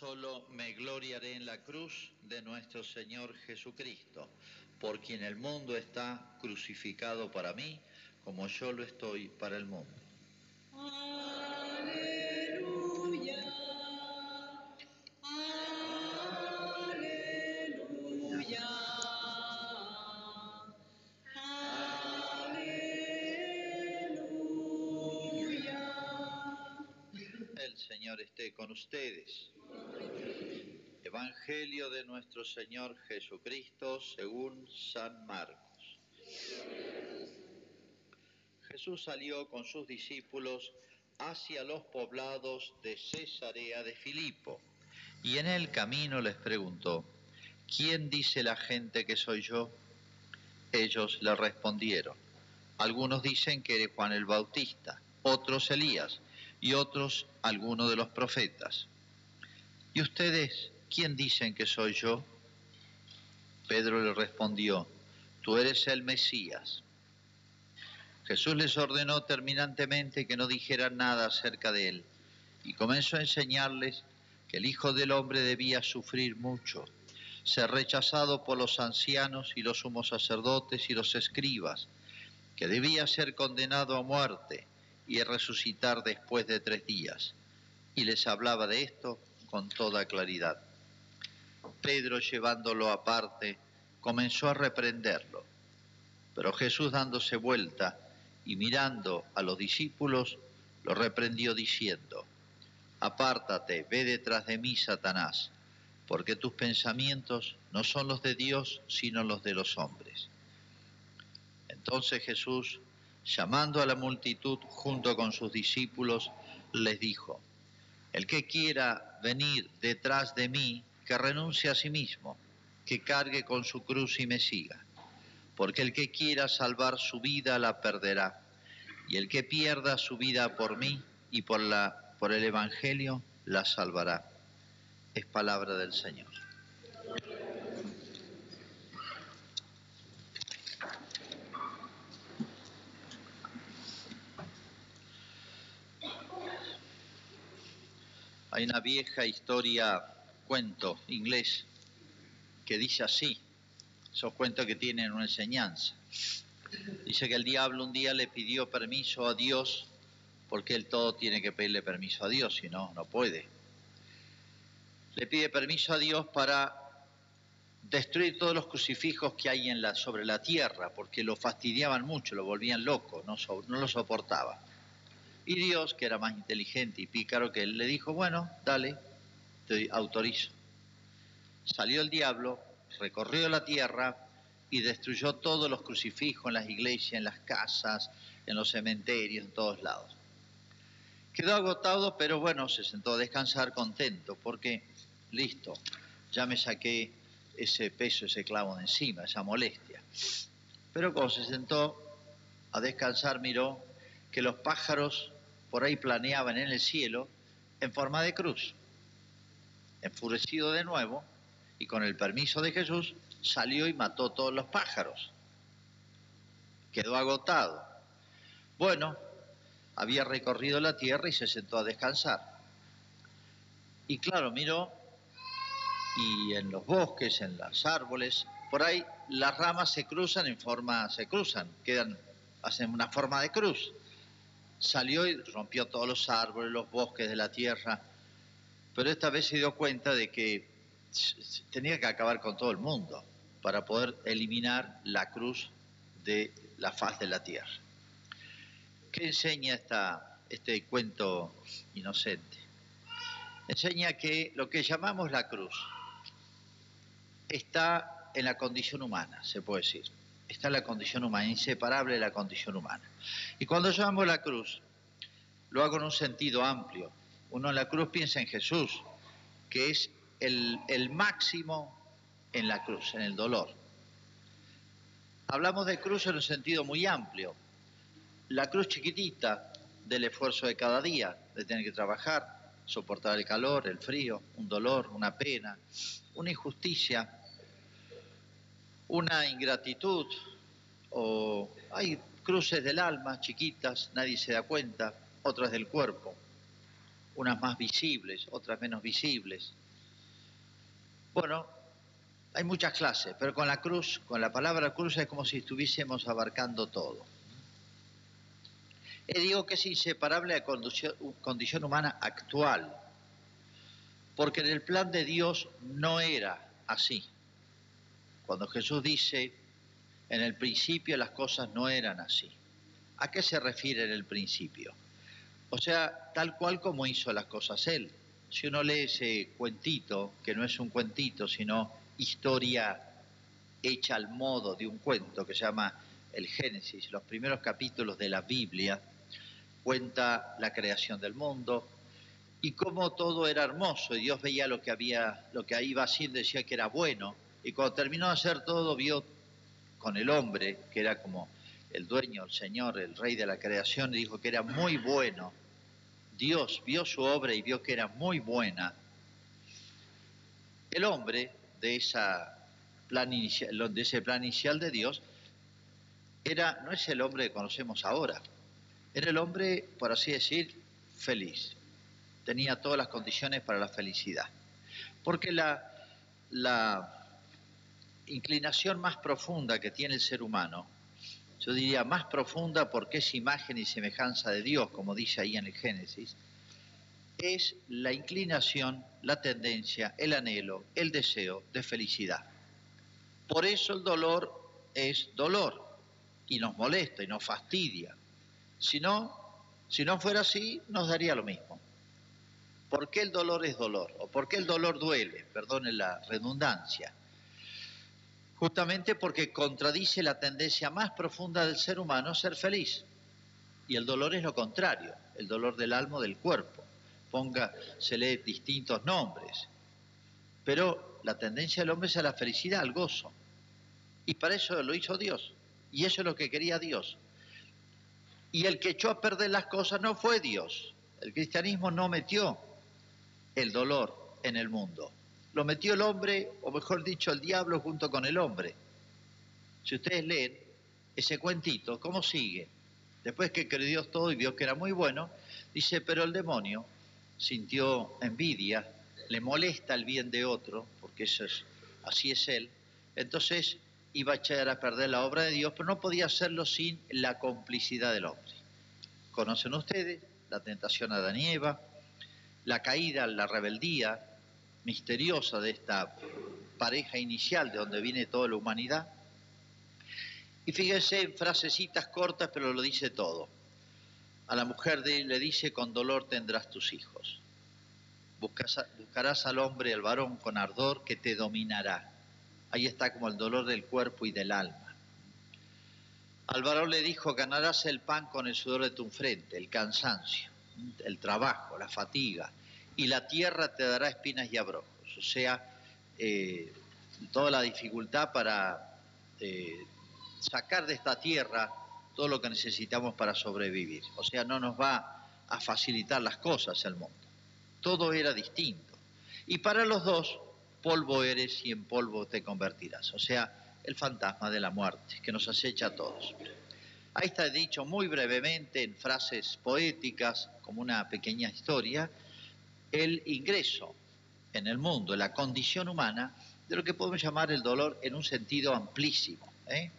Solo me gloriaré en la cruz de nuestro Señor Jesucristo, por quien el mundo está crucificado para mí, como yo lo estoy para el mundo. Aleluya. Aleluya. Aleluya. El Señor esté con ustedes. Evangelio de nuestro Señor Jesucristo según San Marcos. Jesús salió con sus discípulos hacia los poblados de Cesarea de Filipo y en el camino les preguntó, ¿quién dice la gente que soy yo? Ellos le respondieron, algunos dicen que eres Juan el Bautista, otros Elías y otros alguno de los profetas. ¿Y ustedes quién dicen que soy yo? Pedro le respondió, tú eres el Mesías. Jesús les ordenó terminantemente que no dijeran nada acerca de él y comenzó a enseñarles que el Hijo del Hombre debía sufrir mucho, ser rechazado por los ancianos y los sumos sacerdotes y los escribas, que debía ser condenado a muerte y resucitar después de tres días. Y les hablaba de esto con toda claridad. Pedro, llevándolo aparte, comenzó a reprenderlo. Pero Jesús, dándose vuelta y mirando a los discípulos, lo reprendió diciendo, Apártate, ve detrás de mí, Satanás, porque tus pensamientos no son los de Dios, sino los de los hombres. Entonces Jesús, llamando a la multitud junto con sus discípulos, les dijo, El que quiera venir detrás de mí, que renuncie a sí mismo, que cargue con su cruz y me siga. Porque el que quiera salvar su vida la perderá, y el que pierda su vida por mí y por, la, por el Evangelio la salvará. Es palabra del Señor. Hay una vieja historia, cuento inglés, que dice así, esos cuentos que tienen una enseñanza. Dice que el diablo un día le pidió permiso a Dios, porque él todo tiene que pedirle permiso a Dios, si no, no puede. Le pide permiso a Dios para destruir todos los crucifijos que hay sobre la tierra, porque lo fastidiaban mucho, lo volvían loco, no, no lo soportaba. Y Dios, que era más inteligente y pícaro que él, le dijo, bueno, dale, autorizo. Salió el diablo, recorrió la tierra y destruyó todos los crucifijos en las iglesias, en las casas, en los cementerios, en todos lados. Quedó agotado, pero bueno, se sentó a descansar contento, porque listo, ya me saqué ese peso, ese clavo de encima, esa molestia. Pero cuando se sentó a descansar, miró que los pájaros por ahí planeaban en el cielo en forma de cruz. Enfurecido de nuevo, y con el permiso de Jesús, salió y mató todos los pájaros. Quedó agotado. Bueno, había recorrido la tierra y se sentó a descansar. Y claro, miró, y en los bosques, en los árboles, por ahí las ramas se cruzan en forma, se cruzan, quedan, hacen una forma de cruz. Salió y rompió todos los árboles, los bosques de la tierra, pero esta vez se dio cuenta de que tenía que acabar con todo el mundo para poder eliminar la cruz de la faz de la tierra. ¿Qué enseña esta, este cuento inocente? Enseña que lo que llamamos la cruz está en la condición humana, se puede decir. Está en la condición humana, inseparable de la condición humana. Y cuando llamamos la cruz, lo hago en un sentido amplio. Uno en la cruz piensa en Jesús, que es el, máximo en la cruz, en el dolor. Hablamos de cruz en un sentido muy amplio. La cruz chiquitita del esfuerzo de cada día, de tener que trabajar, soportar el calor, el frío, un dolor, una pena, una injusticia, una ingratitud, o hay cruces del alma chiquitas, nadie se da cuenta, otras del cuerpo, unas más visibles, otras menos visibles. Bueno, hay muchas clases, pero con la cruz, con la palabra cruz es como si estuviésemos abarcando todo. Y digo que es inseparable de la condición, condición humana actual, porque en el plan de Dios no era así. Cuando Jesús dice, en el principio las cosas no eran así. ¿A qué se refiere en el principio? O sea, tal cual como hizo las cosas Él. Si uno lee ese cuentito, que no es un cuentito, sino historia hecha al modo de un cuento que se llama el Génesis, los primeros capítulos de la Biblia, cuenta la creación del mundo y cómo todo era hermoso y Dios veía lo que había, lo que iba haciendo decía que era bueno y cuando terminó de hacer todo vio con el hombre que era como el dueño, el Señor, el Rey de la creación, y dijo que era muy bueno. Dios vio su obra y vio que era muy buena. El hombre de, ese plan inicial de Dios era, no es el hombre que conocemos ahora, era el hombre, por así decir, feliz. Tenía todas las condiciones para la felicidad. Porque la inclinación más profunda que tiene el ser humano, yo diría más profunda porque es imagen y semejanza de Dios, como dice ahí en el Génesis, es la inclinación, la tendencia, el anhelo, el deseo de felicidad. Por eso el dolor es dolor y nos molesta y nos fastidia. Si no, si no fuera así, nos daría lo mismo. ¿Por qué el dolor es dolor? ¿O por qué el dolor duele? Perdone la redundancia. Justamente porque contradice la tendencia más profunda del ser humano, ser feliz. Y el dolor es lo contrario, el dolor del alma o del cuerpo. Ponga, se lee distintos nombres. Pero la tendencia del hombre es a la felicidad, al gozo. Y para eso lo hizo Dios. Y eso es lo que quería Dios. Y el que echó a perder las cosas no fue Dios. El cristianismo no metió el dolor en el mundo. Lo metió el hombre, o mejor dicho, el diablo junto con el hombre. Si ustedes leen ese cuentito, ¿cómo sigue? Después que creyó Dios todo y vio que era muy bueno, dice, pero el demonio sintió envidia, le molesta el bien de otro, porque eso es, así es él, entonces iba a echar a perder la obra de Dios, pero no podía hacerlo sin la complicidad del hombre. Conocen ustedes la tentación a Adán la caída, la rebeldía misteriosa de esta pareja inicial de donde viene toda la humanidad. Y fíjense en frasecitas cortas, pero lo dice todo. A la mujer le dice, con dolor tendrás tus hijos. buscarás al hombre, al varón, con ardor que te dominará Ahí está como el dolor del cuerpo y del alma. Al varón le dijo, ganarás el pan con el sudor de tu frente, el cansancio, el trabajo, la fatiga, y la tierra te dará espinas y abrojos. O sea, eh, toda la dificultad para eh, sacar de esta tierra todo lo que necesitamos para sobrevivir. O sea, no nos va a facilitar las cosas el mundo. Todo era distinto. Y para los dos, polvo eres y en polvo te convertirás. O sea, el fantasma de la muerte que nos acecha a todos. Ahí está dicho muy brevemente en frases poéticas, como una pequeña historia, el ingreso en el mundo, la condición humana, de lo que podemos llamar el dolor en un sentido amplísimo, ¿eh?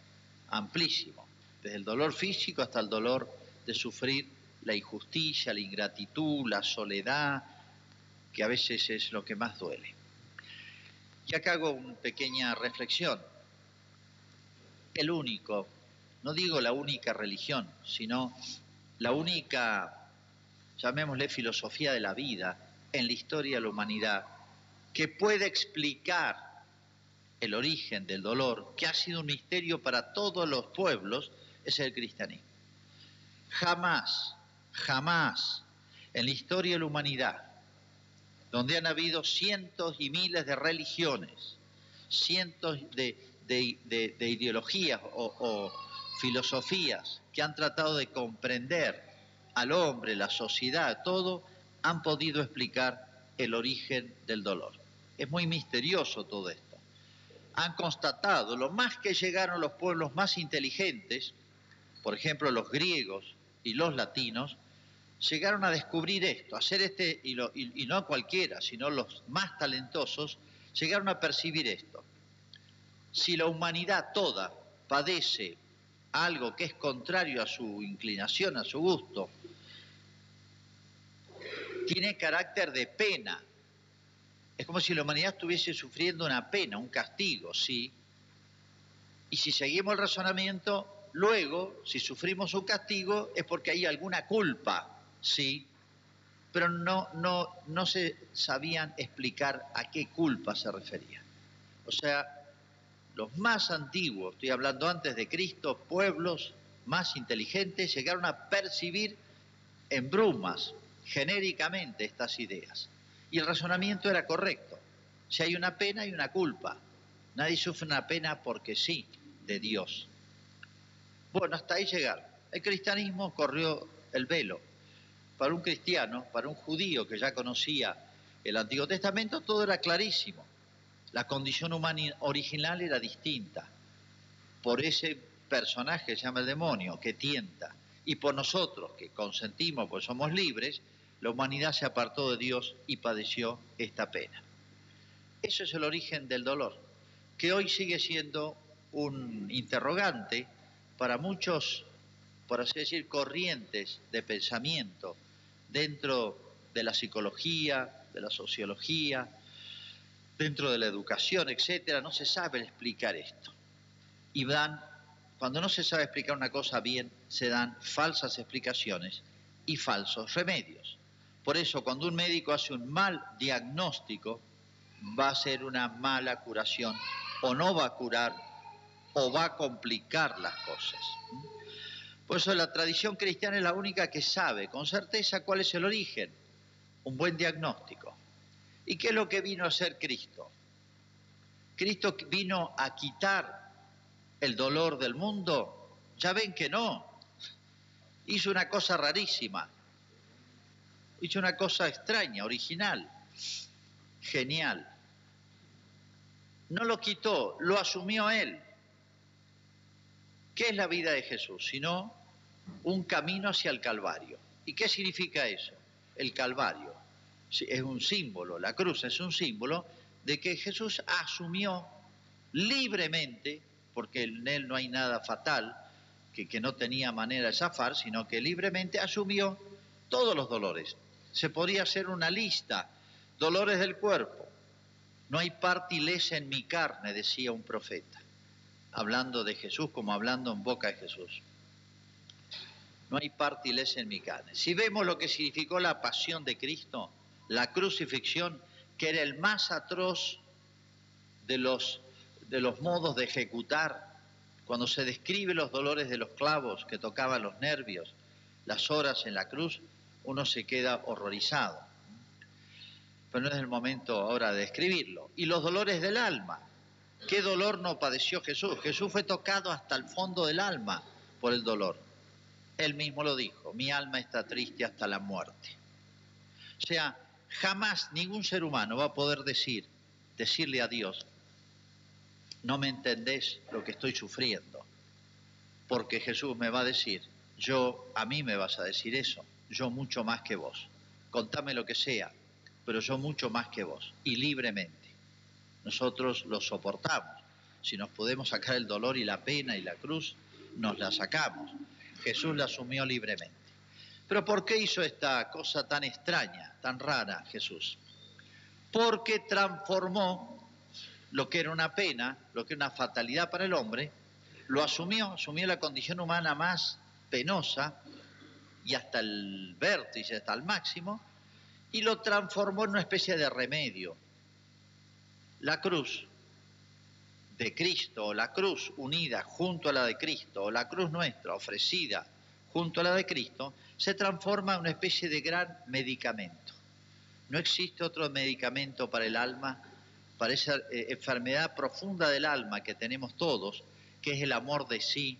amplísimo, desde el dolor físico hasta el dolor de sufrir la injusticia, la ingratitud, la soledad, que a veces es lo que más duele. Y acá hago una pequeña reflexión. El único, no digo la única religión, sino la única, llamémosle filosofía de la vida en la historia de la humanidad, que puede explicar el origen del dolor, que ha sido un misterio para todos los pueblos, es el cristianismo. Jamás, jamás en la historia de la humanidad donde han habido cientos y miles de religiones, cientos de, ideologías o, o filosofías que han tratado de comprender al hombre, la sociedad, todo, han podido explicar el origen del dolor. Es muy misterioso todo esto. Han constatado, lo más que llegaron los pueblos más inteligentes, por ejemplo los griegos y los latinos, llegaron a descubrir esto, hacer este, y, no cualquiera, sino los más talentosos, llegaron a percibir esto. Si la humanidad toda padece algo que es contrario a su inclinación, a su gusto, tiene carácter de pena. Es como si la humanidad estuviese sufriendo una pena, un castigo, ¿sí? Y si seguimos el razonamiento, luego, si sufrimos un castigo, es porque hay alguna culpa, ¿sí? Pero no, no, no se sabían explicar a qué culpa se refería. O sea, los más antiguos, estoy hablando antes de Cristo, pueblos más inteligentes llegaron a percibir en brumas, genéricamente, estas ideas. Y el razonamiento era correcto. Si hay una pena, hay una culpa. Nadie sufre una pena porque sí, de Dios. Bueno, hasta ahí llegar. El cristianismo corrió el velo. Para un cristiano, para un judío que ya conocía el Antiguo Testamento, todo era clarísimo. La condición humana original era distinta. Por ese personaje se llama el demonio, que tienta, y por nosotros que consentimos, pues somos libres, la humanidad se apartó de Dios y padeció esta pena. Eso es el origen del dolor, que hoy sigue siendo un interrogante para muchos, por así decir, corrientes de pensamiento dentro de la psicología, de la sociología, dentro de la educación, etcétera, no se sabe explicar esto. Y dan, cuando no se sabe explicar una cosa bien, se dan falsas explicaciones y falsos remedios. Por eso, cuando un médico hace un mal diagnóstico, va a ser una mala curación, o no va a curar, o va a complicar las cosas. Por eso la tradición cristiana es la única que sabe con certeza cuál es el origen, un buen diagnóstico. ¿Y qué es lo que vino a hacer Cristo? Cristo vino a quitar el dolor del mundo. Ya ven que no. Hizo una cosa rarísima. Hizo una cosa extraña, original, genial. No lo quitó, lo asumió él. ¿Qué es la vida de Jesús? Sino un camino hacia el Calvario. ¿Y qué significa eso? El Calvario es un símbolo, la cruz es un símbolo de que Jesús asumió libremente, porque en él no hay nada fatal, que, que no tenía manera de zafar, sino que libremente asumió todos los dolores. Se podría hacer una lista, dolores del cuerpo. No hay partileza en mi carne, decía un profeta, hablando de Jesús como hablando en boca de Jesús. No hay partileza en mi carne. Si vemos lo que significó la pasión de Cristo, la crucifixión, que era el más atroz de los, de los modos de ejecutar, cuando se describe los dolores de los clavos que tocaban los nervios, las horas en la cruz, uno se queda horrorizado. Pero no es el momento ahora de describirlo. Y los dolores del alma. ¿Qué dolor no padeció Jesús? Jesús fue tocado hasta el fondo del alma por el dolor. Él mismo lo dijo, mi alma está triste hasta la muerte. O sea, Jamás ningún ser humano va a poder decir, decirle a Dios, no me entendés lo que estoy sufriendo, porque Jesús me va a decir, yo, a mí me vas a decir eso, yo mucho más que vos, contame lo que sea, pero yo mucho más que vos, y libremente. Nosotros lo soportamos. Si nos podemos sacar el dolor y la pena y la cruz, nos la sacamos. Jesús la asumió libremente. Pero ¿por qué hizo esta cosa tan extraña, tan rara Jesús? Porque transformó lo que era una pena, lo que era una fatalidad para el hombre, lo asumió, asumió la condición humana más penosa y hasta el vértice, hasta el máximo, y lo transformó en una especie de remedio. La cruz de Cristo, la cruz unida junto a la de Cristo, o la cruz nuestra ofrecida junto a la de Cristo, se transforma en una especie de gran medicamento. No existe otro medicamento para el alma, para esa eh, enfermedad profunda del alma que tenemos todos, que es el amor de sí.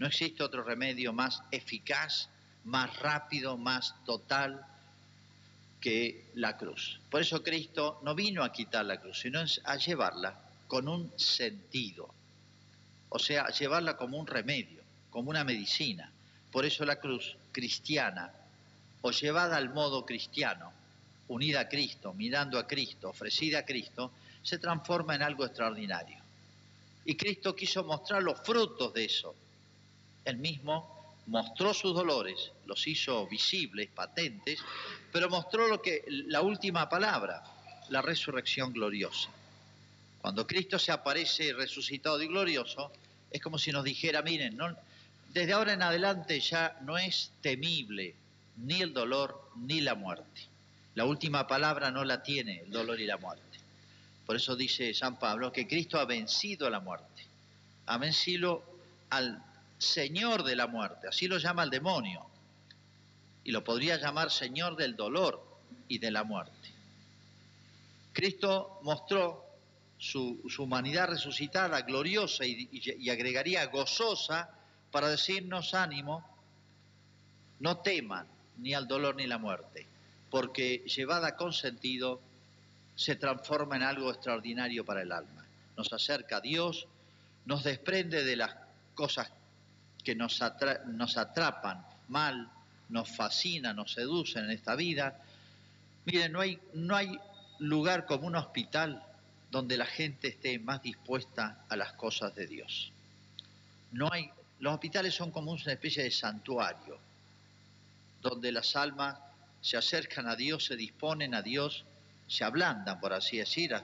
No existe otro remedio más eficaz, más rápido, más total que la cruz. Por eso Cristo no vino a quitar la cruz, sino a llevarla con un sentido, o sea, a llevarla como un remedio, como una medicina. Por eso la cruz cristiana, o llevada al modo cristiano, unida a Cristo, mirando a Cristo, ofrecida a Cristo, se transforma en algo extraordinario. Y Cristo quiso mostrar los frutos de eso. Él mismo mostró sus dolores, los hizo visibles, patentes, pero mostró lo que la última palabra, la resurrección gloriosa. Cuando Cristo se aparece resucitado y glorioso, es como si nos dijera, miren, desde ahora en adelante ya no es temible ni el dolor ni la muerte. La última palabra no la tiene el dolor y la muerte. Por eso dice San Pablo que Cristo ha vencido a la muerte, ha vencido al Señor de la muerte, así lo llama el demonio, y lo podría llamar Señor del dolor y de la muerte. Cristo mostró su, humanidad resucitada, gloriosa y agregaría gozosa para decirnos ánimo, no teman ni al dolor ni la muerte, porque llevada con sentido se transforma en algo extraordinario para el alma. Nos acerca a Dios, nos desprende de las cosas que nos, atrapan mal, nos fascinan, nos seducen en esta vida. Miren, no hay, no hay lugar como un hospital donde la gente esté más dispuesta a las cosas de Dios. No hay, los hospitales son como una especie de santuario, donde las almas se acercan a Dios, se disponen a Dios, se ablandan, por así decir,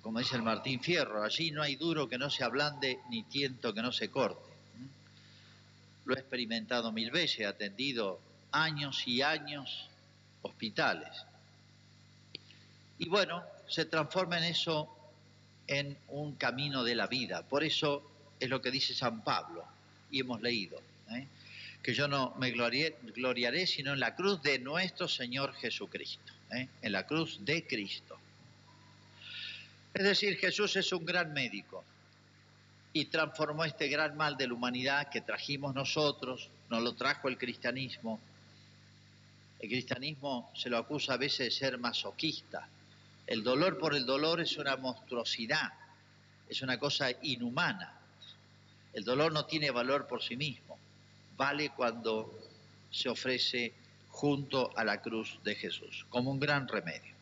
como dice el Martín Fierro, allí no hay duro que no se ablande ni tiento que no se corte. Lo he experimentado mil veces, he atendido años y años hospitales. Y bueno, se transforma en eso en un camino de la vida. Por eso es lo que dice San Pablo, y hemos leído, ¿eh? Que yo no me gloriaré, sino en la cruz de nuestro Señor Jesucristo, ¿eh? en la cruz de Cristo. Es decir, Jesús es un gran médico y transformó este gran mal de la humanidad que trajimos nosotros, nos lo trajo el cristianismo. El cristianismo se lo acusa a veces de ser masoquista, el dolor por el dolor es una monstruosidad, es una cosa inhumana. El dolor no tiene valor por sí mismo, vale cuando se ofrece junto a la cruz de Jesús, como un gran remedio.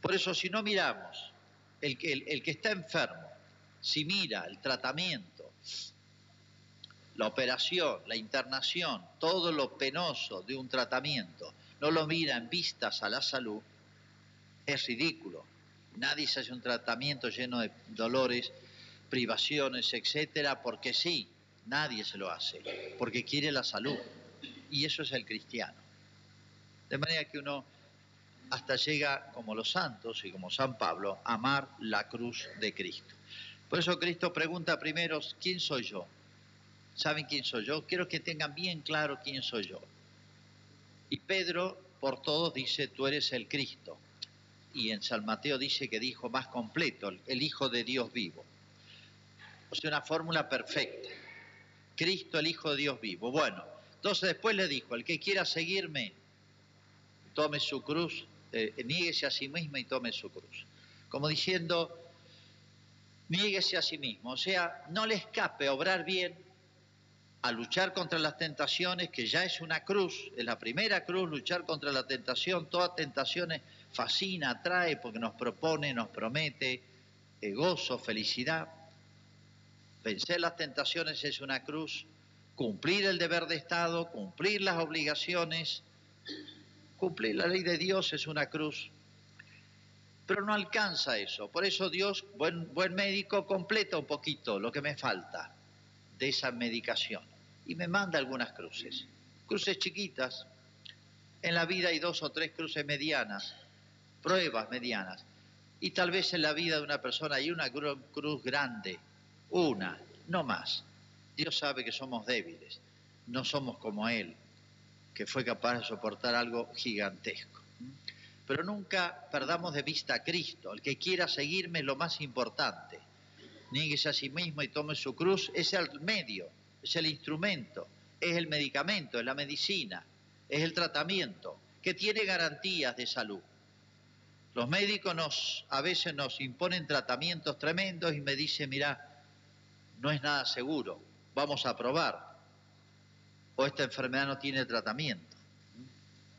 Por eso si no miramos, el que, está enfermo, si mira el tratamiento, la operación, la internación, todo lo penoso de un tratamiento, no lo mira en vistas a la salud, es ridículo. Nadie se hace un tratamiento lleno de dolores, privaciones, etcétera, porque sí, nadie se lo hace, porque quiere la salud. Y eso es el cristiano. De manera que uno hasta llega, como los santos y como San Pablo, a amar la cruz de Cristo. Por eso Cristo pregunta primero, ¿quién soy yo? ¿Saben quién soy yo? Quiero que tengan bien claro quién soy yo. Y Pedro, por todos, dice, tú eres el Cristo y en San Mateo dice que dijo más completo, el Hijo de Dios vivo. O sea, una fórmula perfecta. Cristo, el Hijo de Dios vivo. Bueno, entonces después le dijo, el que quiera seguirme, tome su cruz, eh, a sí mismo y tome su cruz. Como diciendo, niéguese a sí mismo. O sea, no le escape obrar bien, a luchar contra las tentaciones, que ya es una cruz, es la primera cruz, luchar contra la tentación, todas tentaciones fascina, atrae, porque nos propone, nos promete eh, gozo, felicidad. Vencer las tentaciones es una cruz, cumplir el deber de Estado, cumplir las obligaciones, cumplir la ley de Dios es una cruz. Pero no alcanza eso. Por eso Dios, buen, médico, completa un poquito lo que me falta de esa medicación. Y me manda algunas cruces. Cruces chiquitas. En la vida hay dos o tres cruces medianas pruebas medianas. Y tal vez en la vida de una persona hay una cruz grande, una, no más. Dios sabe que somos débiles, no somos como Él, que fue capaz de soportar algo gigantesco. Pero nunca perdamos de vista a Cristo. El que quiera seguirme es lo más importante. Níguese a sí mismo y tome su cruz. Es el medio, es el instrumento, es el medicamento, es la medicina, es el tratamiento, que tiene garantías de salud. Los médicos a veces nos imponen tratamientos tremendos y me dicen, mira, no es nada seguro, vamos a probar. O esta enfermedad no tiene tratamiento.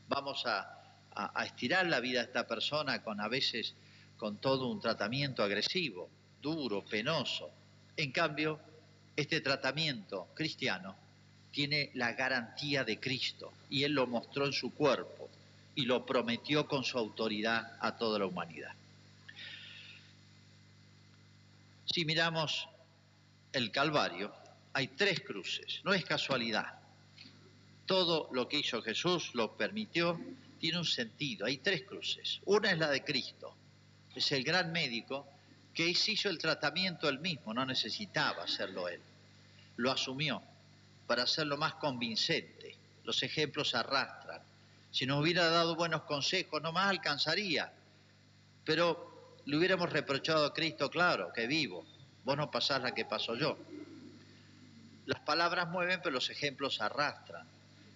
Vamos a, a, estirar la vida de esta persona con a veces con todo un tratamiento agresivo, duro, penoso. En cambio, este tratamiento cristiano tiene la garantía de Cristo y Él lo mostró en su cuerpo y lo prometió con su autoridad a toda la humanidad. Si miramos el Calvario, hay tres cruces, no es casualidad. Todo lo que hizo Jesús lo permitió, tiene un sentido, hay tres cruces. Una es la de Cristo, es el gran médico que hizo el tratamiento él mismo, no necesitaba hacerlo él. Lo asumió para hacerlo más convincente. Los ejemplos arrastran. Si nos hubiera dado buenos consejos, no más alcanzaría. Pero le hubiéramos reprochado a Cristo, claro, que vivo. Vos no pasás la que paso yo. Las palabras mueven, pero los ejemplos arrastran.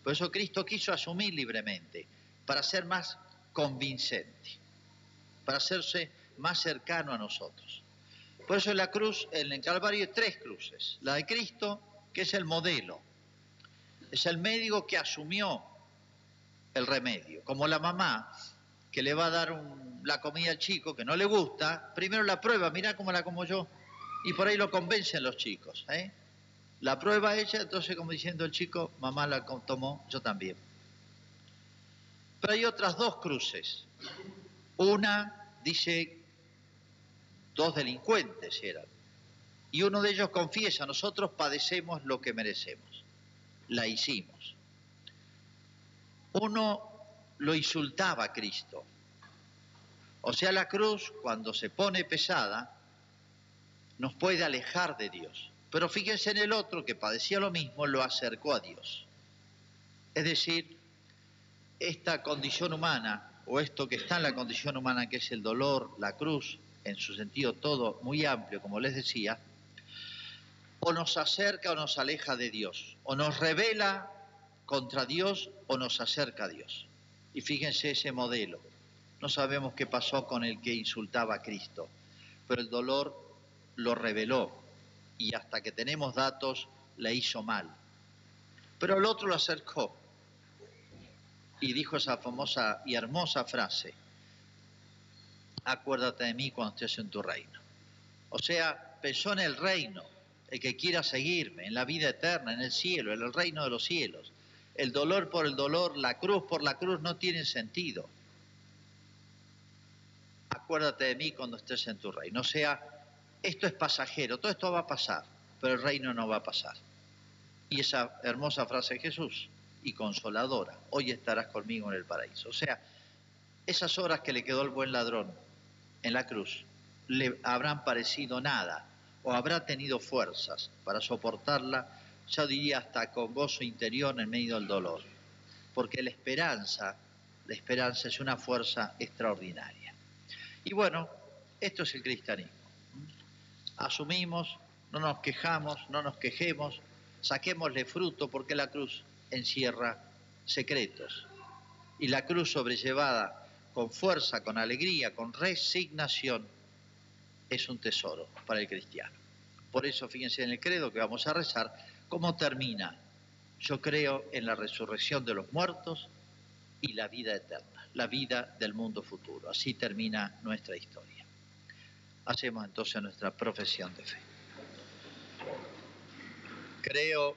Por eso Cristo quiso asumir libremente, para ser más convincente, para hacerse más cercano a nosotros. Por eso en la cruz, en el Calvario hay tres cruces. La de Cristo, que es el modelo, es el médico que asumió el remedio, como la mamá que le va a dar la comida al chico que no le gusta, primero la prueba, mira cómo la como yo, y por ahí lo convencen los chicos. ¿eh? La prueba ella, entonces como diciendo el chico, mamá la tomó, yo también. Pero hay otras dos cruces. Una dice, dos delincuentes eran, y uno de ellos confiesa, nosotros padecemos lo que merecemos, la hicimos. Uno lo insultaba a Cristo. O sea, la cruz, cuando se pone pesada, nos puede alejar de Dios. Pero fíjense en el otro que padecía lo mismo, lo acercó a Dios. Es decir, esta condición humana, o esto que está en la condición humana, que es el dolor, la cruz, en su sentido todo muy amplio, como les decía, o nos acerca o nos aleja de Dios, o nos revela contra Dios o nos acerca a Dios. Y fíjense ese modelo. No sabemos qué pasó con el que insultaba a Cristo, pero el dolor lo reveló y hasta que tenemos datos le hizo mal. Pero el otro lo acercó y dijo esa famosa y hermosa frase, acuérdate de mí cuando estés en tu reino. O sea, pensó en el reino, el que quiera seguirme, en la vida eterna, en el cielo, en el reino de los cielos. El dolor por el dolor, la cruz por la cruz no tiene sentido. Acuérdate de mí cuando estés en tu reino. O sea, esto es pasajero, todo esto va a pasar, pero el reino no va a pasar. Y esa hermosa frase de Jesús, y consoladora, hoy estarás conmigo en el paraíso. O sea, esas horas que le quedó al buen ladrón en la cruz, le habrán parecido nada, o habrá tenido fuerzas para soportarla, yo diría hasta con gozo interior en medio del dolor. Porque la esperanza, la esperanza es una fuerza extraordinaria. Y bueno, esto es el cristianismo. Asumimos, no nos quejamos, no nos quejemos, saquémosle fruto porque la cruz encierra secretos. Y la cruz sobrellevada con fuerza, con alegría, con resignación, es un tesoro para el cristiano. Por eso, fíjense en el credo que vamos a rezar, cómo termina. Yo creo en la resurrección de los muertos y la vida eterna, la vida del mundo futuro. Así termina nuestra historia. Hacemos entonces nuestra profesión de fe. Creo